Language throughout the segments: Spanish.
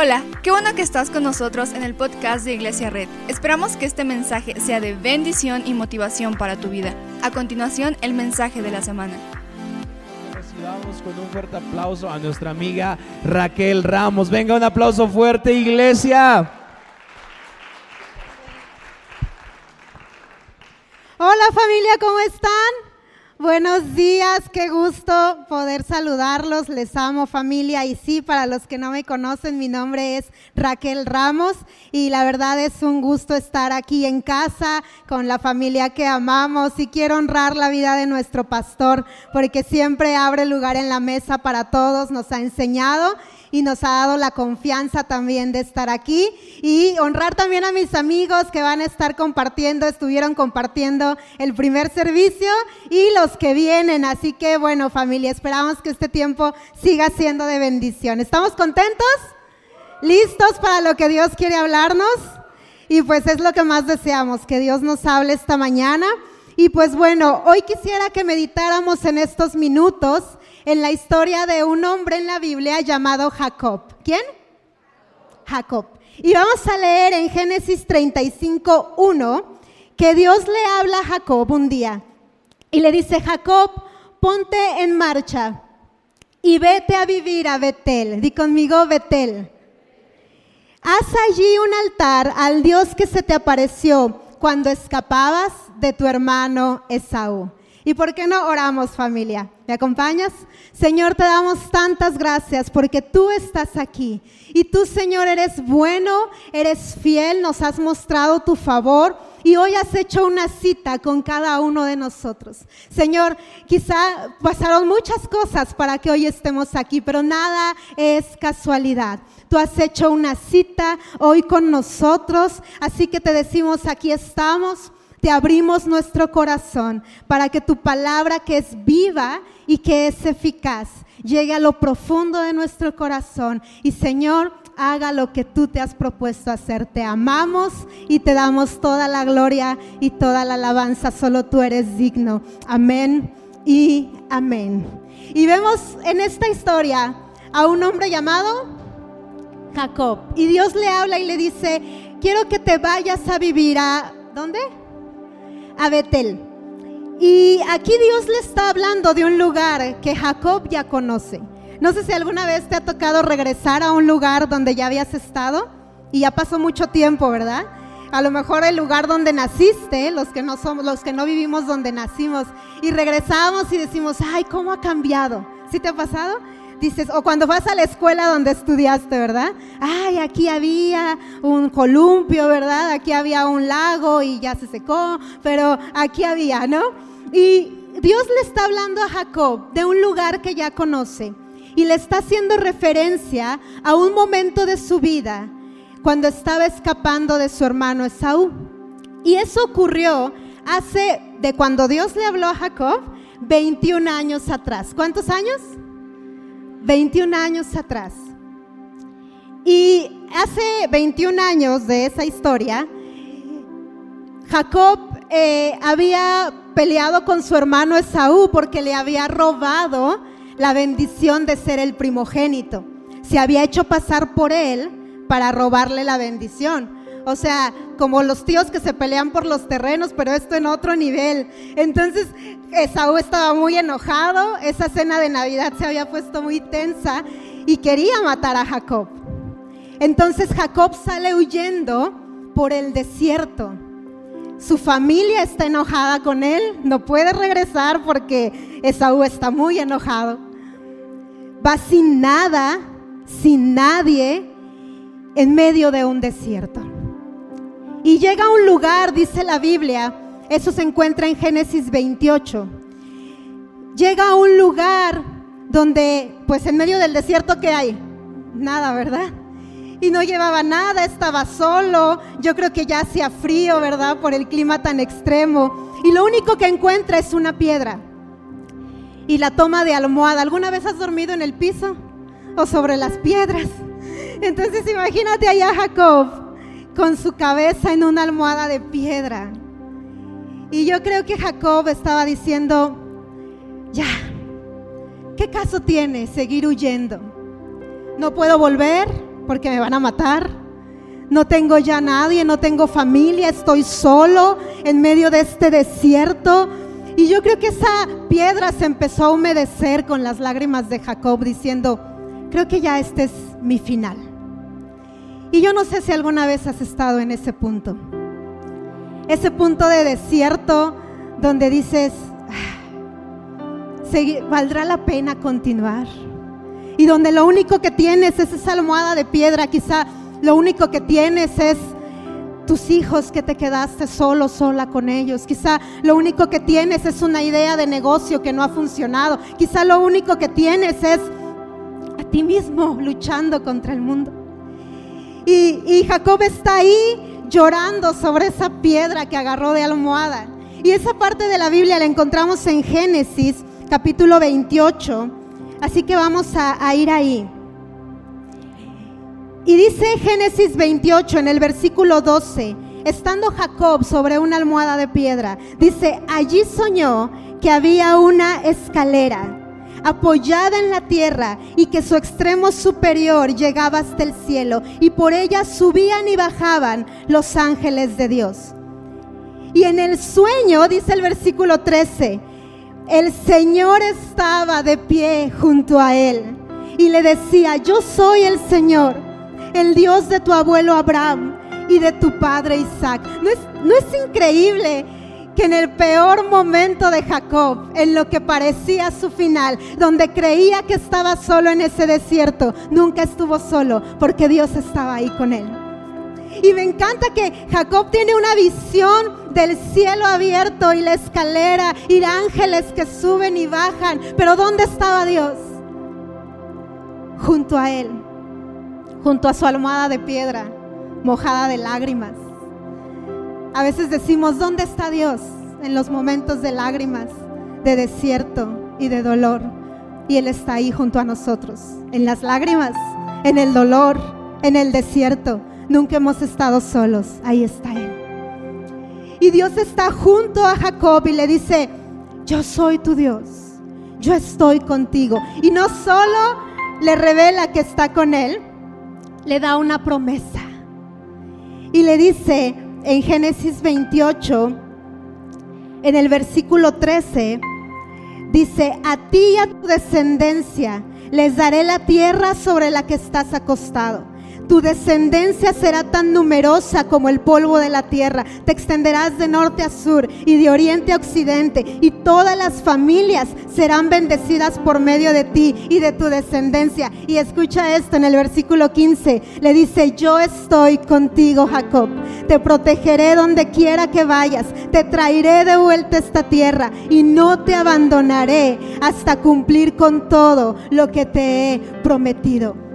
Hola, qué bueno que estás con nosotros en el podcast de Iglesia Red. Esperamos que este mensaje sea de bendición y motivación para tu vida. A continuación, el mensaje de la semana. Recibamos con un fuerte aplauso a nuestra amiga Raquel Ramos. Venga, un aplauso fuerte, iglesia. Hola familia, ¿cómo están? Buenos días, qué gusto poder saludarlos. Les amo familia. Y sí, para los que no me conocen, mi nombre es Raquel Ramos. Y la verdad es un gusto estar aquí en casa con la familia que amamos. Y quiero honrar la vida de nuestro pastor porque siempre abre lugar en la mesa para todos, nos ha enseñado y nos ha dado la confianza también de estar aquí y honrar también a mis amigos que van a estar compartiendo, estuvieron compartiendo el primer servicio y los que vienen. Así que bueno familia, esperamos que este tiempo siga siendo de bendición. ¿Estamos contentos? ¿Listos para lo que Dios quiere hablarnos? Y pues es lo que más deseamos, que Dios nos hable esta mañana. Y pues bueno, hoy quisiera que meditáramos en estos minutos en la historia de un hombre en la Biblia llamado Jacob. ¿Quién? Jacob. Y vamos a leer en Génesis 35, 1, que Dios le habla a Jacob un día y le dice, Jacob, ponte en marcha y vete a vivir a Betel. Di conmigo, Betel. Haz allí un altar al Dios que se te apareció cuando escapabas de tu hermano Esaú. ¿Y por qué no oramos familia? ¿Me acompañas? Señor, te damos tantas gracias porque tú estás aquí. Y tú, Señor, eres bueno, eres fiel, nos has mostrado tu favor y hoy has hecho una cita con cada uno de nosotros. Señor, quizá pasaron muchas cosas para que hoy estemos aquí, pero nada es casualidad. Tú has hecho una cita hoy con nosotros, así que te decimos, aquí estamos te abrimos nuestro corazón para que tu palabra que es viva y que es eficaz llegue a lo profundo de nuestro corazón. Y Señor, haga lo que tú te has propuesto hacer. Te amamos y te damos toda la gloria y toda la alabanza. Solo tú eres digno. Amén y amén. Y vemos en esta historia a un hombre llamado Jacob. Y Dios le habla y le dice, quiero que te vayas a vivir a... ¿Dónde? A Betel. Y aquí Dios le está hablando de un lugar que Jacob ya conoce. No sé si alguna vez te ha tocado regresar a un lugar donde ya habías estado y ya pasó mucho tiempo, ¿verdad? A lo mejor el lugar donde naciste, los que no somos, los que no vivimos donde nacimos, y regresamos y decimos, ay, ¿cómo ha cambiado? ¿Sí te ha pasado? Dices, o cuando vas a la escuela donde estudiaste, ¿verdad? Ay, aquí había un columpio, ¿verdad? Aquí había un lago y ya se secó, pero aquí había, ¿no? Y Dios le está hablando a Jacob de un lugar que ya conoce y le está haciendo referencia a un momento de su vida cuando estaba escapando de su hermano Esaú. Y eso ocurrió hace, de cuando Dios le habló a Jacob, 21 años atrás. ¿Cuántos años? 21 años atrás. Y hace 21 años de esa historia, Jacob eh, había peleado con su hermano Esaú porque le había robado la bendición de ser el primogénito. Se había hecho pasar por él para robarle la bendición. O sea, como los tíos que se pelean por los terrenos, pero esto en otro nivel. Entonces, Esaú estaba muy enojado, esa cena de Navidad se había puesto muy tensa y quería matar a Jacob. Entonces Jacob sale huyendo por el desierto. Su familia está enojada con él, no puede regresar porque Esaú está muy enojado. Va sin nada, sin nadie, en medio de un desierto. Y llega a un lugar, dice la Biblia, eso se encuentra en Génesis 28. Llega a un lugar donde, pues en medio del desierto, ¿qué hay? Nada, ¿verdad? Y no llevaba nada, estaba solo. Yo creo que ya hacía frío, ¿verdad? Por el clima tan extremo. Y lo único que encuentra es una piedra. Y la toma de almohada. ¿Alguna vez has dormido en el piso? O sobre las piedras. Entonces imagínate allá Jacob con su cabeza en una almohada de piedra. Y yo creo que Jacob estaba diciendo, ya, ¿qué caso tiene seguir huyendo? No puedo volver, porque me van a matar. No tengo ya nadie, no tengo familia, estoy solo en medio de este desierto. Y yo creo que esa piedra se empezó a humedecer con las lágrimas de Jacob diciendo, creo que ya este es mi final. Y yo no sé si alguna vez has estado en ese punto. Ese punto de desierto donde dices, ah, ¿valdrá la pena continuar? Y donde lo único que tienes es esa almohada de piedra, quizá lo único que tienes es tus hijos que te quedaste solo, sola con ellos. Quizá lo único que tienes es una idea de negocio que no ha funcionado. Quizá lo único que tienes es a ti mismo luchando contra el mundo. Y, Jacob está ahí llorando sobre esa piedra que agarró de almohada. Y esa parte de la Biblia la encontramos en Génesis capítulo 28. Así que vamos a, a ir ahí. Y dice Génesis 28 en el versículo 12, estando Jacob sobre una almohada de piedra, dice, allí soñó que había una escalera apoyada en la tierra y que su extremo superior llegaba hasta el cielo y por ella subían y bajaban los ángeles de Dios. Y en el sueño, dice el versículo 13, el Señor estaba de pie junto a él y le decía, yo soy el Señor, el Dios de tu abuelo Abraham y de tu padre Isaac. ¿No es, no es increíble? Que en el peor momento de Jacob, en lo que parecía su final, donde creía que estaba solo en ese desierto, nunca estuvo solo porque Dios estaba ahí con él. Y me encanta que Jacob tiene una visión del cielo abierto y la escalera y ángeles que suben y bajan. Pero ¿dónde estaba Dios? Junto a él, junto a su almohada de piedra, mojada de lágrimas. A veces decimos, ¿dónde está Dios? En los momentos de lágrimas, de desierto y de dolor. Y Él está ahí junto a nosotros, en las lágrimas, en el dolor, en el desierto. Nunca hemos estado solos, ahí está Él. Y Dios está junto a Jacob y le dice, yo soy tu Dios, yo estoy contigo. Y no solo le revela que está con Él, le da una promesa. Y le dice, en Génesis 28, en el versículo 13, dice, a ti y a tu descendencia les daré la tierra sobre la que estás acostado tu descendencia será tan numerosa como el polvo de la tierra. Te extenderás de norte a sur y de oriente a occidente. Y todas las familias serán bendecidas por medio de ti y de tu descendencia. Y escucha esto en el versículo 15. Le dice, yo estoy contigo, Jacob. Te protegeré donde quiera que vayas. Te traeré de vuelta a esta tierra y no te abandonaré hasta cumplir con todo lo que te he prometido.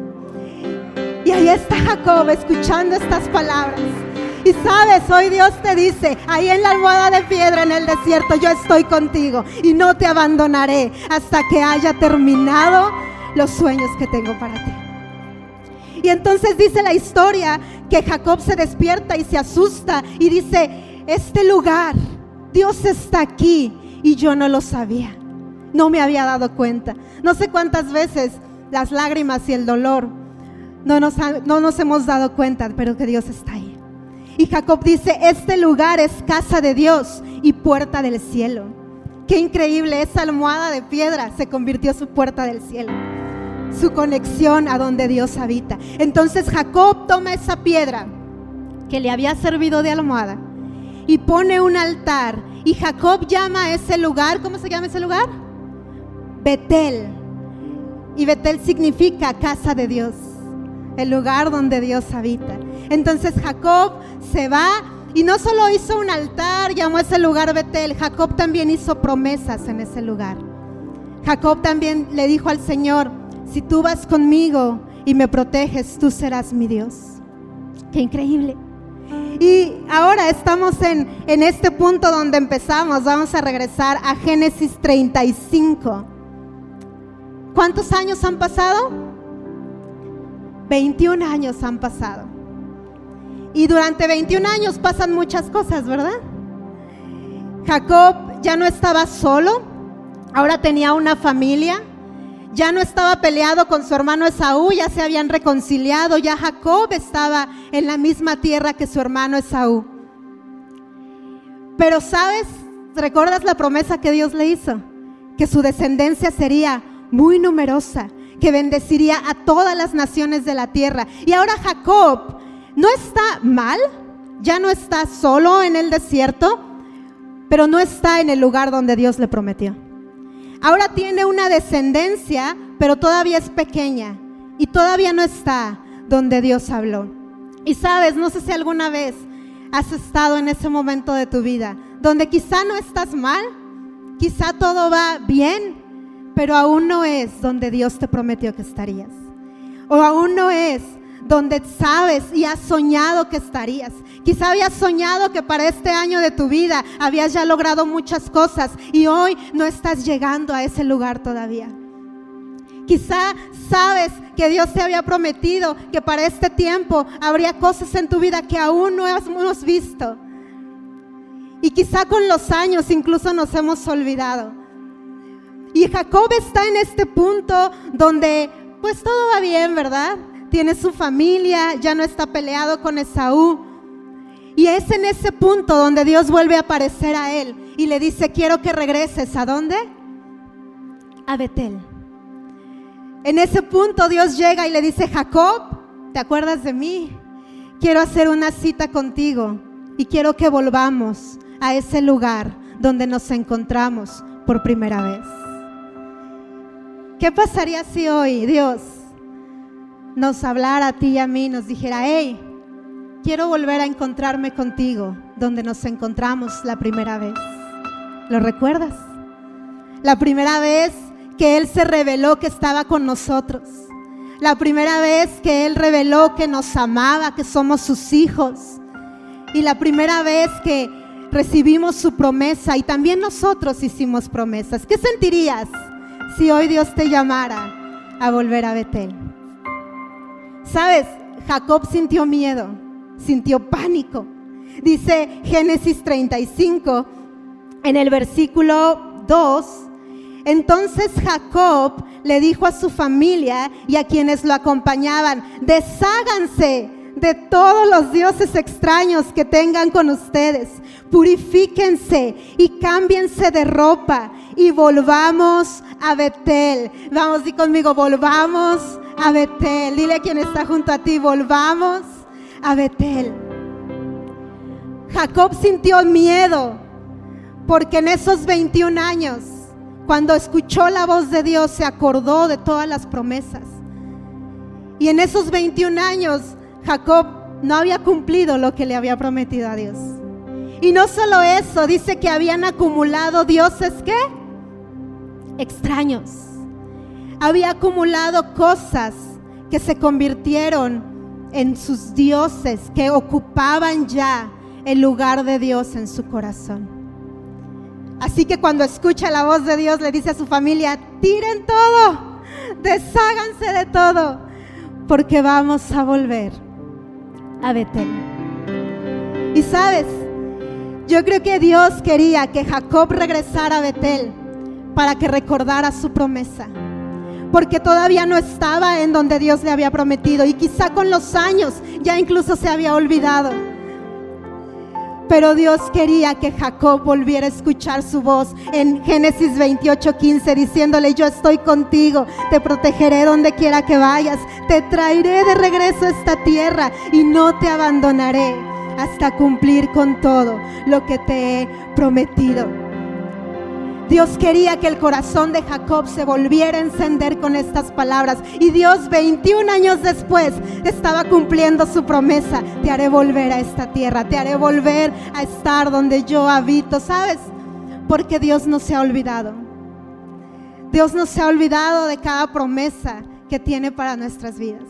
Y ahí está Jacob escuchando estas palabras. Y sabes, hoy Dios te dice, ahí en la almohada de piedra en el desierto, yo estoy contigo y no te abandonaré hasta que haya terminado los sueños que tengo para ti. Y entonces dice la historia que Jacob se despierta y se asusta y dice, este lugar, Dios está aquí y yo no lo sabía, no me había dado cuenta. No sé cuántas veces las lágrimas y el dolor no nos, no nos hemos dado cuenta, pero que Dios está ahí. Y Jacob dice, este lugar es casa de Dios y puerta del cielo. Qué increíble, esa almohada de piedra se convirtió en su puerta del cielo. Su conexión a donde Dios habita. Entonces Jacob toma esa piedra que le había servido de almohada y pone un altar. Y Jacob llama a ese lugar, ¿cómo se llama ese lugar? Betel. Y Betel significa casa de Dios el lugar donde Dios habita. Entonces Jacob se va y no solo hizo un altar, llamó ese lugar Betel, Jacob también hizo promesas en ese lugar. Jacob también le dijo al Señor, si tú vas conmigo y me proteges, tú serás mi Dios. Qué increíble. Y ahora estamos en, en este punto donde empezamos, vamos a regresar a Génesis 35. ¿Cuántos años han pasado? 21 años han pasado. Y durante 21 años pasan muchas cosas, ¿verdad? Jacob ya no estaba solo, ahora tenía una familia, ya no estaba peleado con su hermano Esaú, ya se habían reconciliado, ya Jacob estaba en la misma tierra que su hermano Esaú. Pero sabes, ¿recuerdas la promesa que Dios le hizo? Que su descendencia sería muy numerosa, que bendeciría a todas las naciones de la tierra. Y ahora Jacob no está mal, ya no está solo en el desierto, pero no está en el lugar donde Dios le prometió. Ahora tiene una descendencia, pero todavía es pequeña y todavía no está donde Dios habló. Y sabes, no sé si alguna vez has estado en ese momento de tu vida, donde quizá no estás mal, quizá todo va bien, pero aún no es donde Dios te prometió que estarías. O aún no es donde sabes y has soñado que estarías. Quizá habías soñado que para este año de tu vida habías ya logrado muchas cosas y hoy no estás llegando a ese lugar todavía. Quizá sabes que Dios te había prometido que para este tiempo habría cosas en tu vida que aún no hemos visto. Y quizá con los años incluso nos hemos olvidado. Y Jacob está en este punto donde pues todo va bien, ¿verdad? tiene su familia, ya no está peleado con Esaú. Y es en ese punto donde Dios vuelve a aparecer a él y le dice, quiero que regreses. ¿A dónde? A Betel. En ese punto Dios llega y le dice, Jacob, ¿te acuerdas de mí? Quiero hacer una cita contigo y quiero que volvamos a ese lugar donde nos encontramos por primera vez. ¿Qué pasaría si hoy Dios nos hablara a ti y a mí, nos dijera, hey, quiero volver a encontrarme contigo donde nos encontramos la primera vez. ¿Lo recuerdas? La primera vez que Él se reveló que estaba con nosotros. La primera vez que Él reveló que nos amaba, que somos sus hijos. Y la primera vez que recibimos su promesa y también nosotros hicimos promesas. ¿Qué sentirías si hoy Dios te llamara a volver a Betel? Sabes, Jacob sintió miedo, sintió pánico. Dice Génesis 35 en el versículo 2. Entonces Jacob le dijo a su familia y a quienes lo acompañaban, desháganse de todos los dioses extraños que tengan con ustedes, purifíquense y cámbiense de ropa y volvamos a Betel. Vamos, di conmigo, volvamos a Betel. Dile a quien está junto a ti, volvamos a Betel. Jacob sintió miedo porque en esos 21 años, cuando escuchó la voz de Dios, se acordó de todas las promesas. Y en esos 21 años, Jacob no había cumplido lo que le había prometido a Dios. Y no solo eso, dice que habían acumulado dioses que extraños había acumulado cosas que se convirtieron en sus dioses, que ocupaban ya el lugar de Dios en su corazón. Así que cuando escucha la voz de Dios le dice a su familia, tiren todo, desháganse de todo, porque vamos a volver a Betel. Y sabes, yo creo que Dios quería que Jacob regresara a Betel para que recordara su promesa porque todavía no estaba en donde Dios le había prometido y quizá con los años ya incluso se había olvidado. Pero Dios quería que Jacob volviera a escuchar su voz en Génesis 28:15 diciéndole, yo estoy contigo, te protegeré donde quiera que vayas, te traeré de regreso a esta tierra y no te abandonaré hasta cumplir con todo lo que te he prometido. Dios quería que el corazón de Jacob se volviera a encender con estas palabras. Y Dios 21 años después estaba cumpliendo su promesa. Te haré volver a esta tierra, te haré volver a estar donde yo habito. ¿Sabes? Porque Dios no se ha olvidado. Dios no se ha olvidado de cada promesa que tiene para nuestras vidas.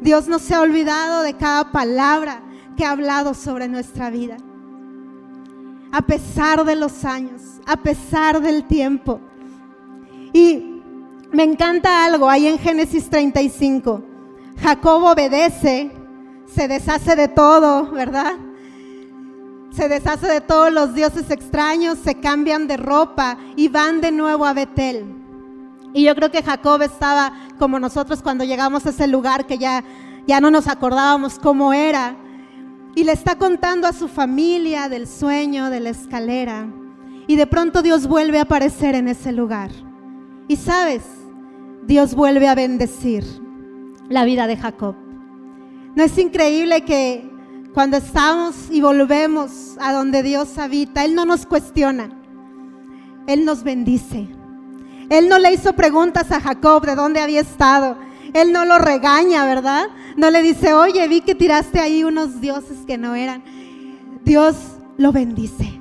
Dios no se ha olvidado de cada palabra que ha hablado sobre nuestra vida a pesar de los años, a pesar del tiempo. Y me encanta algo ahí en Génesis 35. Jacob obedece, se deshace de todo, ¿verdad? Se deshace de todos los dioses extraños, se cambian de ropa y van de nuevo a Betel. Y yo creo que Jacob estaba como nosotros cuando llegamos a ese lugar que ya, ya no nos acordábamos cómo era. Y le está contando a su familia del sueño, de la escalera. Y de pronto Dios vuelve a aparecer en ese lugar. Y sabes, Dios vuelve a bendecir la vida de Jacob. ¿No es increíble que cuando estamos y volvemos a donde Dios habita, Él no nos cuestiona, Él nos bendice. Él no le hizo preguntas a Jacob de dónde había estado. Él no lo regaña, ¿verdad? No le dice, oye, vi que tiraste ahí unos dioses que no eran. Dios lo bendice.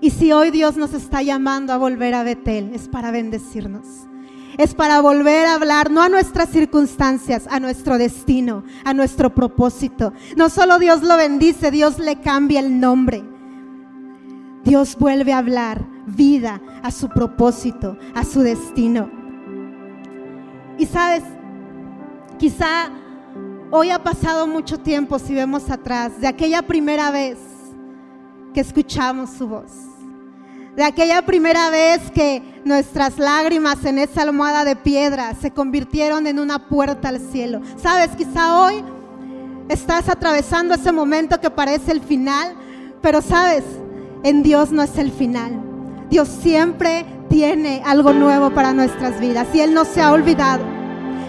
Y si hoy Dios nos está llamando a volver a Betel, es para bendecirnos es para volver a hablar, no a nuestras circunstancias, a nuestro destino, a nuestro propósito. No solo Dios lo bendice, Dios le cambia el nombre. Dios vuelve a hablar vida a su propósito, a su destino. Sabes, quizá hoy ha pasado mucho tiempo si vemos atrás de aquella primera vez que escuchamos su voz de aquella primera vez que nuestras lágrimas en esa almohada de piedra se convirtieron en una puerta al cielo. Sabes, quizá hoy estás atravesando ese momento que parece el final, pero sabes, en Dios no es el final. Dios siempre tiene algo nuevo para nuestras vidas y Él no se ha olvidado.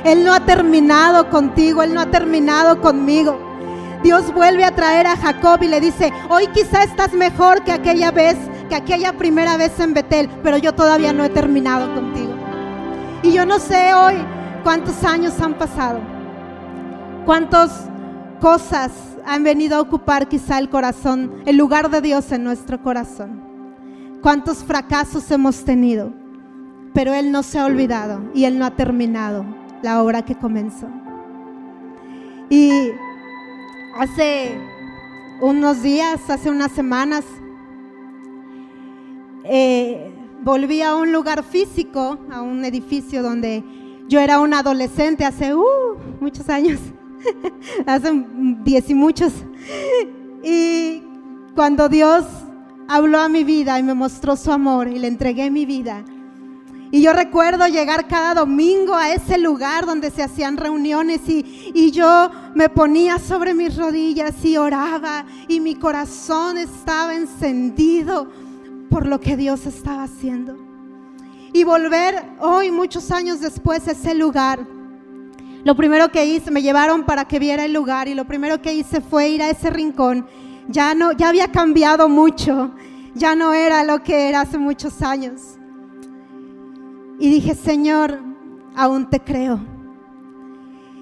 Él no ha terminado contigo, Él no ha terminado conmigo. Dios vuelve a traer a Jacob y le dice, hoy quizá estás mejor que aquella vez que aquella primera vez en Betel, pero yo todavía no he terminado contigo. Y yo no sé hoy cuántos años han pasado, cuántas cosas han venido a ocupar quizá el corazón, el lugar de Dios en nuestro corazón, cuántos fracasos hemos tenido, pero Él no se ha olvidado y Él no ha terminado la obra que comenzó. Y hace unos días, hace unas semanas, eh, volví a un lugar físico, a un edificio donde yo era un adolescente hace uh, muchos años, hace diez y muchos. Y cuando Dios habló a mi vida y me mostró su amor y le entregué mi vida. Y yo recuerdo llegar cada domingo a ese lugar donde se hacían reuniones y, y, yo me ponía sobre mis rodillas y oraba y mi corazón estaba encendido por lo que Dios estaba haciendo. Y volver hoy, muchos años después, a ese lugar. Lo primero que hice, me llevaron para que viera el lugar y lo primero que hice fue ir a ese rincón. Ya no, ya había cambiado mucho, ya no era lo que era hace muchos años. Y dije, Señor, aún te creo.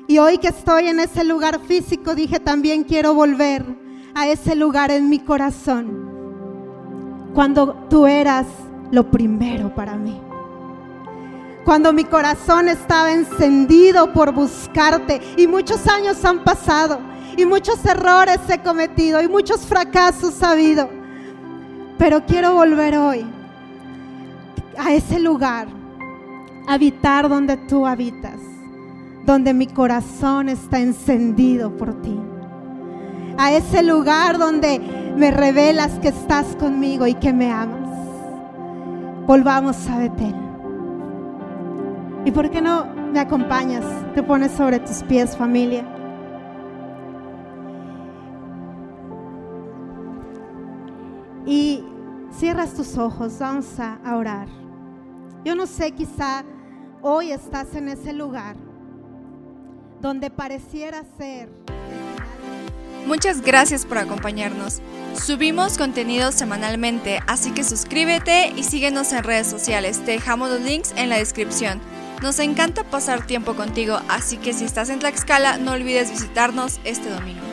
Y hoy que estoy en ese lugar físico, dije, también quiero volver a ese lugar en mi corazón cuando tú eras lo primero para mí. Cuando mi corazón estaba encendido por buscarte y muchos años han pasado y muchos errores he cometido y muchos fracasos ha habido. Pero quiero volver hoy a ese lugar, habitar donde tú habitas, donde mi corazón está encendido por ti. A ese lugar donde me revelas que estás conmigo y que me amas. Volvamos a Betel. ¿Y por qué no me acompañas? Te pones sobre tus pies, familia. Y cierras tus ojos, vamos a orar. Yo no sé, quizá hoy estás en ese lugar donde pareciera ser Muchas gracias por acompañarnos. Subimos contenido semanalmente, así que suscríbete y síguenos en redes sociales. Te dejamos los links en la descripción. Nos encanta pasar tiempo contigo, así que si estás en Tlaxcala no olvides visitarnos este domingo.